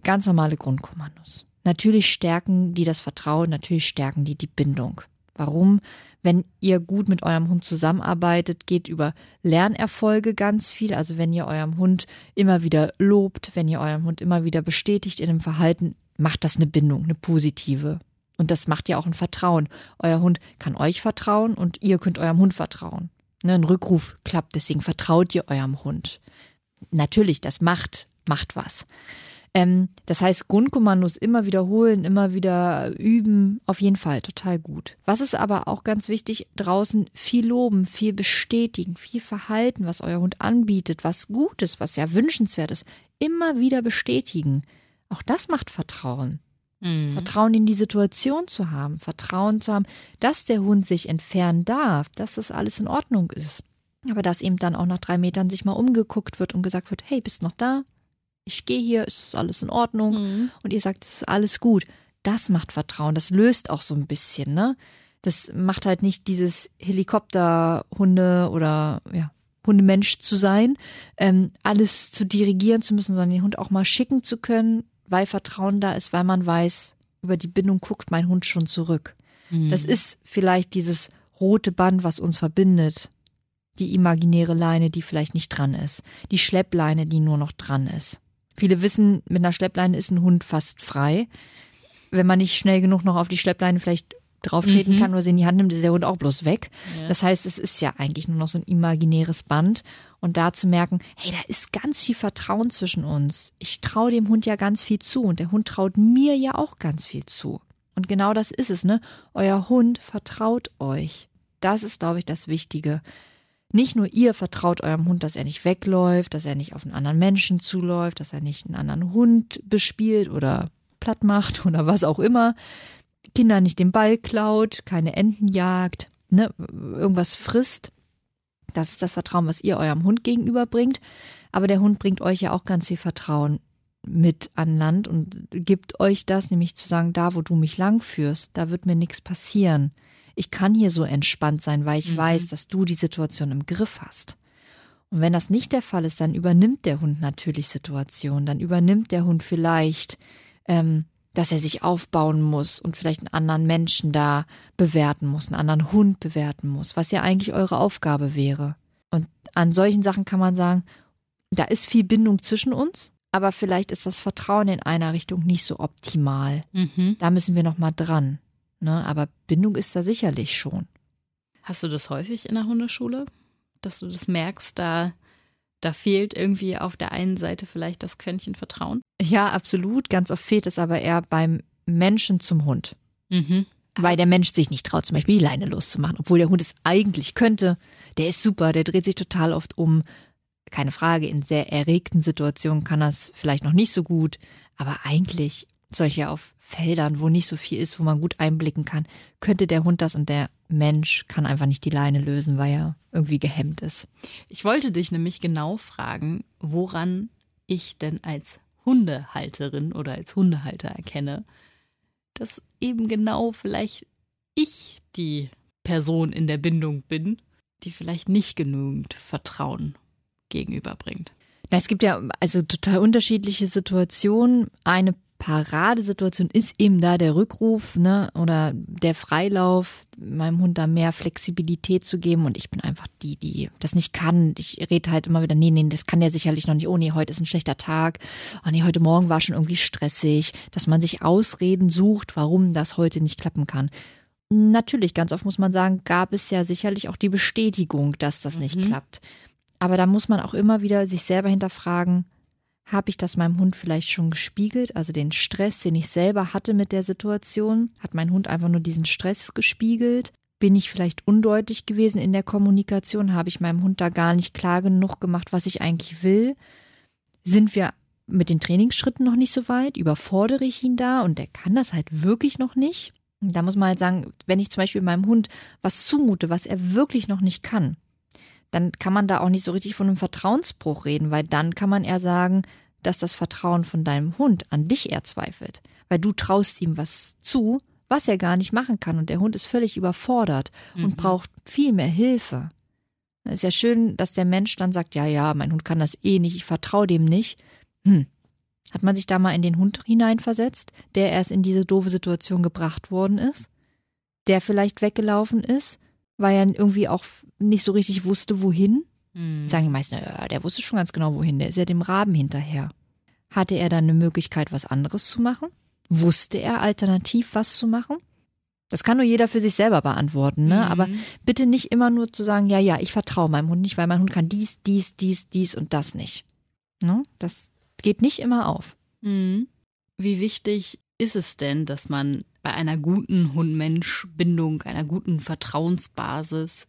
S3: ganz normale Grundkommandos. Natürlich stärken die das Vertrauen, natürlich stärken die die Bindung. Warum? Wenn ihr gut mit eurem Hund zusammenarbeitet, geht über Lernerfolge ganz viel. Also wenn ihr eurem Hund immer wieder lobt, wenn ihr eurem Hund immer wieder bestätigt in dem Verhalten, macht das eine Bindung, eine positive. Und das macht ja auch ein Vertrauen. Euer Hund kann euch vertrauen und ihr könnt eurem Hund vertrauen. Ne, ein Rückruf klappt, deswegen vertraut ihr eurem Hund natürlich, das macht, macht was. Ähm, das heißt, Grundkommandos immer wiederholen, immer wieder üben, auf jeden Fall total gut. Was ist aber auch ganz wichtig, draußen viel loben, viel bestätigen, viel Verhalten, was euer Hund anbietet, was gut ist, was ja wünschenswert ist, immer wieder bestätigen. Auch das macht Vertrauen.
S2: Mhm.
S3: Vertrauen in die Situation zu haben, Vertrauen zu haben, dass der Hund sich entfernen darf, dass das alles in Ordnung ist. Aber dass eben dann auch nach drei Metern sich mal umgeguckt wird und gesagt wird, hey, bist noch da? Ich gehe hier, ist alles in Ordnung?
S2: Mhm.
S3: Und ihr sagt, es ist alles gut. Das macht Vertrauen, das löst auch so ein bisschen, ne? Das macht halt nicht dieses Helikopterhunde oder ja, Hundemensch zu sein, ähm, alles zu dirigieren zu müssen, sondern den Hund auch mal schicken zu können, weil Vertrauen da ist, weil man weiß, über die Bindung guckt mein Hund schon zurück.
S2: Mhm.
S3: Das ist vielleicht dieses rote Band, was uns verbindet. Die imaginäre Leine, die vielleicht nicht dran ist. Die Schleppleine, die nur noch dran ist. Viele wissen, mit einer Schleppleine ist ein Hund fast frei. Wenn man nicht schnell genug noch auf die Schleppleine vielleicht drauftreten
S2: Mhm.
S3: kann oder sie in die Hand nimmt, ist der Hund auch bloß weg.
S2: Ja.
S3: Das heißt, es ist ja eigentlich nur noch so ein imaginäres Band. Und da zu merken, hey, da ist ganz viel Vertrauen zwischen uns. Ich traue dem Hund ja ganz viel zu und der Hund traut mir ja auch ganz viel zu. Und genau das ist es, ne? Euer Hund vertraut euch. Das ist, glaube ich, das Wichtige. Nicht nur ihr vertraut eurem Hund, dass er nicht wegläuft, dass er nicht auf einen anderen Menschen zuläuft, dass er nicht einen anderen Hund bespielt oder platt macht [LAUGHS] oder was auch immer. Kinder nicht den Ball klaut, keine Enten jagt. ne, irgendwas frisst. Das ist das Vertrauen, was ihr eurem Hund gegenüberbringt. Aber der Hund bringt euch ja auch ganz viel Vertrauen mit an Land und gibt euch das, nämlich zu sagen, da wo du mich lang führst, da wird mir nichts passieren. Ich kann hier so entspannt sein, weil ich mhm. weiß, dass du die Situation im Griff hast. Und wenn das nicht der Fall ist, dann übernimmt der Hund natürlich Situationen. Dann übernimmt der Hund vielleicht, ähm, dass er sich aufbauen muss und vielleicht einen anderen Menschen da bewerten muss, einen anderen Hund bewerten muss, was ja eigentlich eure Aufgabe wäre. Und an solchen Sachen kann man sagen, da ist viel Bindung zwischen uns, aber vielleicht ist das Vertrauen in einer Richtung nicht so optimal. Mhm. Da müssen wir noch mal dran. Ne? Aber Bindung ist da sicherlich schon.
S2: Hast du das häufig in der Hundeschule? dass du das merkst, da, da fehlt irgendwie auf der einen Seite vielleicht das Quäntchen Vertrauen?
S3: Ja, absolut. Ganz oft fehlt es aber eher beim Menschen zum Hund. Mhm. Weil der Mensch sich nicht traut, zum Beispiel die Leine loszumachen, obwohl der Hund es eigentlich könnte. Der ist super, der dreht sich total oft um. Keine Frage, in sehr erregten Situationen kann das vielleicht noch nicht so gut, aber eigentlich solche auf Feldern, wo nicht so viel ist, wo man gut einblicken kann, könnte der Hund das und der Mensch kann einfach nicht die Leine lösen, weil er irgendwie gehemmt ist.
S2: Ich wollte dich nämlich genau fragen, woran ich denn als Hundehalterin oder als Hundehalter erkenne, dass eben genau vielleicht ich die Person in der Bindung bin, die vielleicht nicht genügend Vertrauen gegenüberbringt.
S3: Es gibt ja also total unterschiedliche Situationen. Eine Paradesituation ist eben da der Rückruf ne, oder der Freilauf, meinem Hund da mehr Flexibilität zu geben. Und ich bin einfach die, die das nicht kann. Ich rede halt immer wieder, nee, nee, das kann der sicherlich noch nicht. Oh nee, heute ist ein schlechter Tag. Oh nee, heute Morgen war schon irgendwie stressig. Dass man sich Ausreden sucht, warum das heute nicht klappen kann. Natürlich, ganz oft muss man sagen, gab es ja sicherlich auch die Bestätigung, dass das nicht mhm. klappt. Aber da muss man auch immer wieder sich selber hinterfragen, habe ich das meinem Hund vielleicht schon gespiegelt? Also den Stress, den ich selber hatte mit der Situation, hat mein Hund einfach nur diesen Stress gespiegelt? Bin ich vielleicht undeutlich gewesen in der Kommunikation? Habe ich meinem Hund da gar nicht klar genug gemacht, was ich eigentlich will? Sind wir mit den Trainingsschritten noch nicht so weit? Überfordere ich ihn da und der kann das halt wirklich noch nicht? Da muss man halt sagen, wenn ich zum Beispiel meinem Hund was zumute, was er wirklich noch nicht kann, dann kann man da auch nicht so richtig von einem Vertrauensbruch reden, weil dann kann man eher sagen, dass das Vertrauen von deinem Hund an dich eher zweifelt, weil du traust ihm was zu, was er gar nicht machen kann und der Hund ist völlig überfordert mhm. und braucht viel mehr Hilfe. Es ist ja schön, dass der Mensch dann sagt, ja, ja, mein Hund kann das eh nicht, ich vertraue dem nicht. Hm. Hat man sich da mal in den Hund hineinversetzt, der erst in diese doofe Situation gebracht worden ist? Der vielleicht weggelaufen ist, weil er irgendwie auch nicht so richtig wusste, wohin. Mhm. Sagen die meisten, ja, der wusste schon ganz genau, wohin. Der ist ja dem Raben hinterher. Hatte er dann eine Möglichkeit, was anderes zu machen? Wusste er alternativ was zu machen? Das kann nur jeder für sich selber beantworten, ne? Mhm. Aber bitte nicht immer nur zu sagen, ja, ja, ich vertraue meinem Hund nicht, weil mein Hund kann dies, dies, dies, dies und das nicht. Ne? Das geht nicht immer auf.
S2: Mhm. Wie wichtig ist es denn, dass man bei einer guten Hund-Mensch-Bindung, einer guten Vertrauensbasis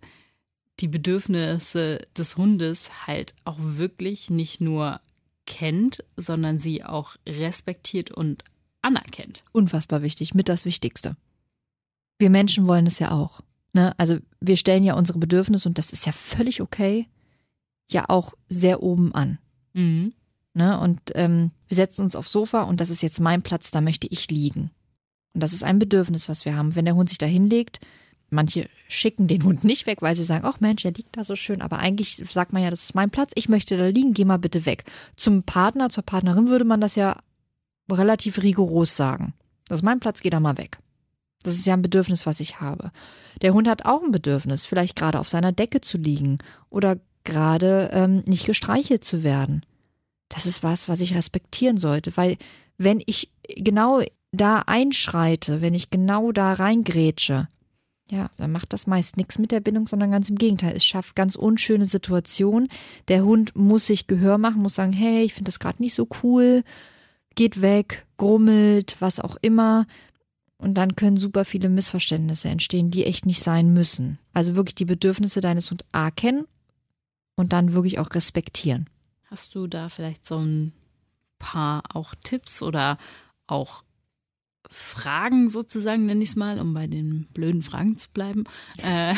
S2: die Bedürfnisse des Hundes halt auch wirklich nicht nur kennt, sondern sie auch respektiert und anerkennt.
S3: Unfassbar wichtig, mit das Wichtigste. Wir Menschen wollen es ja auch. Ne? Also wir stellen ja unsere Bedürfnisse, und das ist ja völlig okay, ja auch sehr oben an. Mhm. Ne? Und ähm, wir setzen uns aufs Sofa und das ist jetzt mein Platz, da möchte ich liegen. Und das ist ein Bedürfnis, was wir haben. Wenn der Hund sich da hinlegt, manche schicken den Hund nicht weg, weil sie sagen, ach Mensch, der liegt da so schön. Aber eigentlich sagt man ja, das ist mein Platz, ich möchte da liegen, geh mal bitte weg. Zum Partner, zur Partnerin würde man das ja relativ rigoros sagen. Das ist mein Platz, geh da mal weg. Das ist ja ein Bedürfnis, was ich habe. Der Hund hat auch ein Bedürfnis, vielleicht gerade auf seiner Decke zu liegen oder gerade ähm, nicht gestreichelt zu werden. Das ist was, was ich respektieren sollte, weil wenn ich genau da einschreite, wenn ich genau da reingrätsche, ja, dann macht das meist nichts mit der Bindung, sondern ganz im Gegenteil. Es schafft ganz unschöne Situationen. Der Hund muss sich Gehör machen, muss sagen, hey, ich finde das gerade nicht so cool, geht weg, grummelt, was auch immer. Und dann können super viele Missverständnisse entstehen, die echt nicht sein müssen. Also wirklich die Bedürfnisse deines Hundes A kennen und dann wirklich auch respektieren.
S2: Hast du da vielleicht so ein paar auch Tipps oder auch Fragen sozusagen, nenne ich es mal, um bei den blöden Fragen zu bleiben, äh,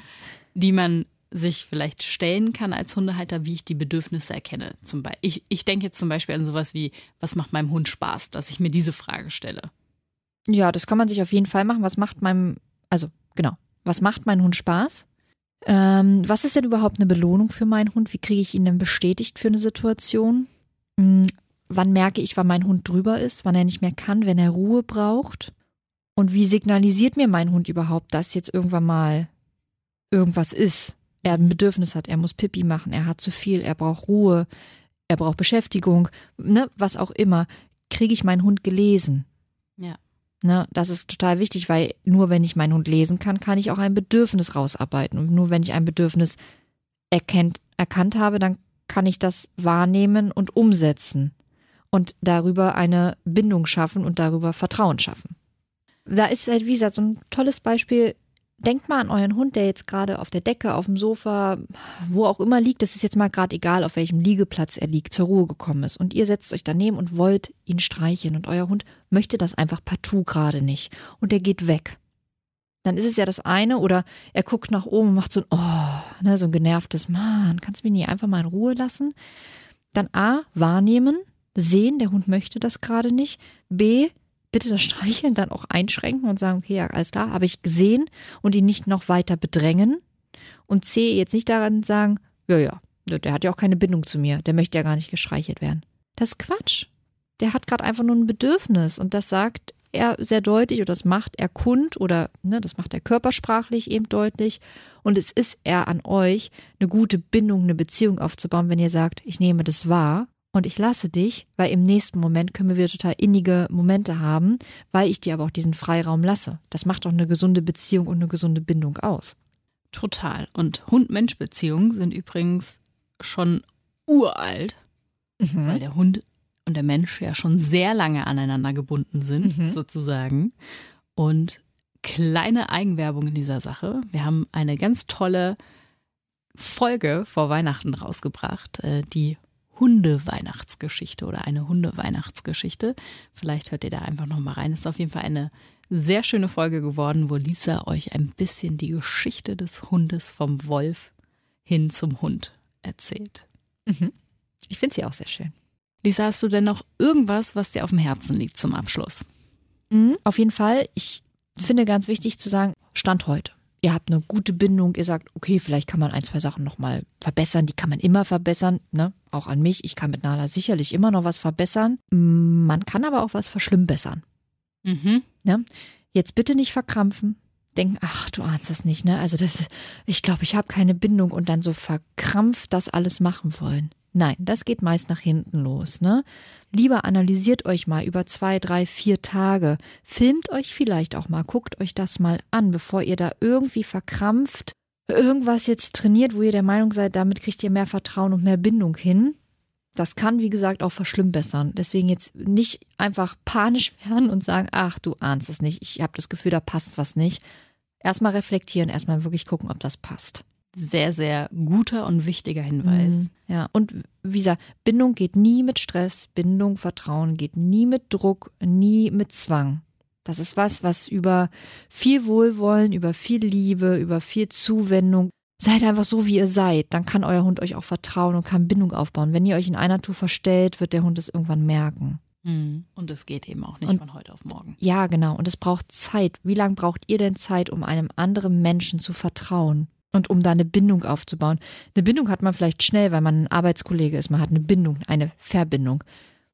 S2: [LAUGHS] die man sich vielleicht stellen kann als Hundehalter, wie ich die Bedürfnisse erkenne. Zum Beispiel, ich, ich denke jetzt zum Beispiel an sowas wie, was macht meinem Hund Spaß, dass ich mir diese Frage stelle.
S3: Ja, das kann man sich auf jeden Fall machen. Was macht meinem, also genau, was macht mein Hund Spaß? Ähm, was ist denn überhaupt eine Belohnung für meinen Hund? Wie kriege ich ihn denn bestätigt für eine Situation? Wann merke ich, wann mein Hund drüber ist, wann er nicht mehr kann, wenn er Ruhe braucht? Und wie signalisiert mir mein Hund überhaupt, dass jetzt irgendwann mal irgendwas ist? Er ein Bedürfnis hat, er muss Pipi machen, er hat zu viel, er braucht Ruhe, er braucht Beschäftigung, ne, was auch immer. Kriege ich meinen Hund gelesen?
S2: Ja.
S3: Ne, das ist total wichtig, weil nur wenn ich meinen Hund lesen kann, kann ich auch ein Bedürfnis rausarbeiten. Und nur wenn ich ein Bedürfnis erkennt, erkannt habe, dann kann ich das wahrnehmen und umsetzen und darüber eine Bindung schaffen und darüber Vertrauen schaffen. Da ist halt, wie gesagt, so ein tolles Beispiel. Denkt mal an euren Hund, der jetzt gerade auf der Decke, auf dem Sofa, wo auch immer liegt. Das ist jetzt mal gerade egal, auf welchem Liegeplatz er liegt, zur Ruhe gekommen ist. Und ihr setzt euch daneben und wollt ihn streicheln. Und euer Hund möchte das einfach partout gerade nicht. Und er geht weg. Dann ist es ja das eine, oder er guckt nach oben und macht so ein, oh, ne, so ein genervtes, Mann, kannst du mich nicht einfach mal in Ruhe lassen? Dann A, wahrnehmen, sehen, der Hund möchte das gerade nicht. B, bitte das Streicheln dann auch einschränken und sagen, okay, ja, alles klar, habe ich gesehen und ihn nicht noch weiter bedrängen. Und C, jetzt nicht daran sagen, ja, ja, der hat ja auch keine Bindung zu mir, der möchte ja gar nicht gestreichelt werden. Das ist Quatsch. Der hat gerade einfach nur ein Bedürfnis und das sagt er sehr deutlich oder das macht er kund oder ne, das macht er körpersprachlich eben deutlich. Und es ist er an euch, eine gute Bindung, eine Beziehung aufzubauen, wenn ihr sagt, ich nehme das wahr und ich lasse dich, weil im nächsten Moment können wir wieder total innige Momente haben, weil ich dir aber auch diesen Freiraum lasse. Das macht doch eine gesunde Beziehung und eine gesunde Bindung aus.
S2: Total. Und Hund-Mensch-Beziehungen sind übrigens schon uralt,
S3: Mhm.
S2: weil der Hund und der Mensch ja schon sehr lange aneinander gebunden sind,
S3: Mhm.
S2: sozusagen. Und kleine Eigenwerbung in dieser Sache. Wir haben eine ganz tolle Folge vor Weihnachten rausgebracht, äh, die Hunde-Weihnachtsgeschichte oder eine Hunde-Weihnachtsgeschichte. Vielleicht hört ihr da einfach noch mal rein. Es ist auf jeden Fall eine sehr schöne Folge geworden, wo Lisa euch ein bisschen die Geschichte des Hundes vom Wolf hin zum Hund erzählt.
S3: Ich finde sie auch sehr schön.
S2: Lisa, hast du denn noch irgendwas, was dir auf dem Herzen liegt zum Abschluss?
S3: Mhm, auf jeden Fall, ich finde ganz wichtig zu sagen, Stand heute. Ihr habt eine gute Bindung, ihr sagt, okay, vielleicht kann man ein, zwei Sachen nochmal verbessern, die kann man immer verbessern, ne? Auch an mich, ich kann mit Nala sicherlich immer noch was verbessern. Man kann aber auch was verschlimmbessern.
S2: Mhm.
S3: Jetzt bitte nicht verkrampfen. Denken, ach, du ahnst es nicht, ne? Also das, ich glaube, ich habe keine Bindung und dann so verkrampft das alles machen wollen. Nein, das geht meist nach hinten los, ne? Lieber analysiert euch mal über zwei, drei, vier Tage. Filmt euch vielleicht auch mal, guckt euch das mal an, bevor ihr da irgendwie verkrampft irgendwas jetzt trainiert, wo ihr der Meinung seid, damit kriegt ihr mehr Vertrauen und mehr Bindung hin. Das kann, wie gesagt, auch verschlimmbessern. Deswegen jetzt nicht einfach panisch [LAUGHS] werden und sagen, ach, du ahnst es nicht, ich habe das Gefühl, da passt was nicht. Erstmal reflektieren, erstmal wirklich gucken, ob das passt.
S2: Sehr, sehr guter und wichtiger Hinweis.
S3: Mhm. Ja, und wie gesagt, Bindung geht nie mit Stress, Bindung, Vertrauen geht nie mit Druck, nie mit Zwang. Das ist was, was über viel Wohlwollen, über viel Liebe, über viel Zuwendung. Seid einfach so, wie ihr seid. Dann kann euer Hund euch auch vertrauen und kann Bindung aufbauen. Wenn ihr euch in einer Tour verstellt, wird der Hund es irgendwann merken.
S2: Mhm. Und es geht eben auch nicht
S3: Und-
S2: von heute auf morgen.
S3: Ja, genau. Und es braucht Zeit. Wie lange braucht ihr denn Zeit, um einem anderen Menschen zu vertrauen? Und um da eine Bindung aufzubauen. Eine Bindung hat man vielleicht schnell, weil man ein Arbeitskollege ist. Man hat eine Bindung, eine Verbindung.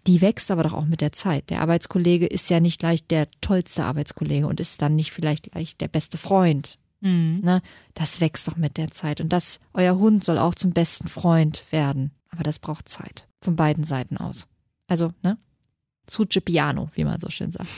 S3: Die wächst aber doch auch mit der Zeit. Der Arbeitskollege ist ja nicht gleich der tollste Arbeitskollege und ist dann nicht vielleicht gleich der beste Freund.
S2: Mhm.
S3: Ne? Das wächst doch mit der Zeit. Und das, euer Hund soll auch zum besten Freund werden. Aber das braucht Zeit. Von beiden Seiten aus. Also, ne? Suce piano, wie man so schön sagt.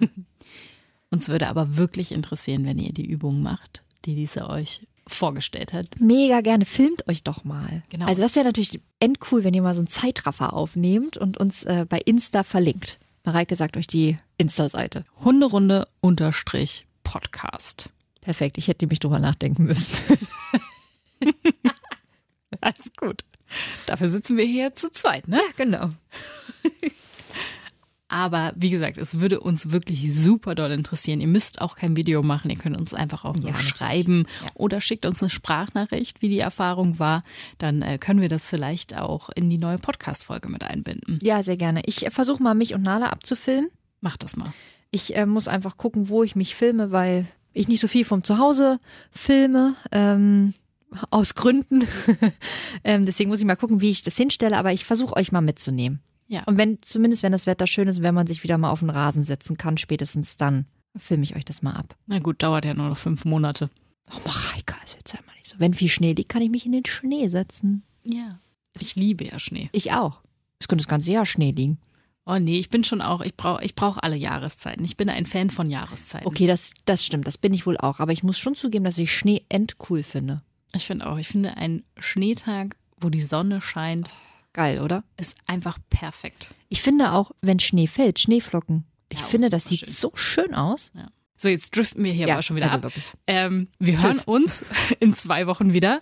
S3: [LAUGHS]
S2: Uns würde aber wirklich interessieren, wenn ihr die Übung macht, die Lisa euch vorgestellt hat.
S3: Mega gerne. Filmt euch doch mal.
S2: Genau.
S3: Also das wäre natürlich endcool, wenn ihr mal so einen Zeitraffer aufnehmt und uns äh, bei Insta verlinkt. Mareike sagt euch die Insta-Seite.
S2: Hunderunde unterstrich Podcast.
S3: Perfekt, ich hätte mich drüber nachdenken müssen. [LAUGHS]
S2: Alles gut. Dafür sitzen wir hier zu zweit, ne?
S3: genau. [LAUGHS]
S2: Aber wie gesagt, es würde uns wirklich super doll interessieren. Ihr müsst auch kein Video machen. Ihr könnt uns einfach auch nur schreiben oder schickt uns eine Sprachnachricht, wie die Erfahrung war. Dann äh, können wir das vielleicht auch in die neue Podcast-Folge mit einbinden.
S3: Ja, sehr gerne. Ich versuche mal, mich und Nala abzufilmen.
S2: Macht das mal.
S3: Ich äh, muss einfach gucken, wo ich mich filme, weil ich nicht so viel vom Zuhause filme. Ähm, aus Gründen. [LAUGHS] ähm, deswegen muss ich mal gucken, wie ich das hinstelle, aber ich versuche euch mal mitzunehmen.
S2: Ja.
S3: Und wenn, zumindest wenn das Wetter schön ist, wenn man sich wieder mal auf den Rasen setzen kann, spätestens dann filme ich euch das mal ab.
S2: Na gut, dauert ja nur noch fünf Monate.
S3: Oh, Mareika, ist jetzt einmal nicht so. Wenn viel Schnee liegt, kann ich mich in den Schnee setzen.
S2: Ja. Ich liebe ja Schnee.
S3: Ich auch. Es könnte das ganze Jahr Schnee liegen.
S2: Oh nee, ich bin schon auch, ich brauche ich brauch alle Jahreszeiten. Ich bin ein Fan von Jahreszeiten.
S3: Okay, das, das stimmt, das bin ich wohl auch. Aber ich muss schon zugeben, dass ich Schnee endcool finde.
S2: Ich finde auch, ich finde ein Schneetag, wo die Sonne scheint,
S3: Geil, oder?
S2: ist einfach perfekt.
S3: Ich finde auch, wenn Schnee fällt, Schneeflocken. Ich
S2: Ja,
S3: finde, das sieht
S2: schön.
S3: so schön aus.
S2: So, jetzt driften wir hier aber schon wieder
S3: also
S2: ab.
S3: wirklich.
S2: Ähm, wir
S3: Tschüss.
S2: hören uns [LAUGHS] in zwei Wochen wieder.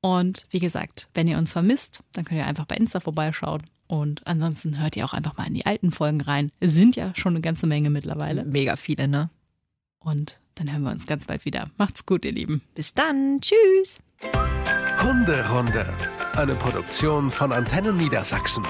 S2: Und wie gesagt, wenn ihr uns vermisst, dann könnt ihr einfach bei Insta vorbeischauen. Und ansonsten hört ihr auch einfach mal in die alten Folgen rein. Es sind ja schon eine ganze Menge mittlerweile.
S3: Mega viele, ne?
S2: Und dann hören wir uns ganz bald wieder. Macht's gut, ihr Lieben.
S3: Bis dann. Tschüss.
S1: Hunderunde. Eine Produktion von Antennen Niedersachsen.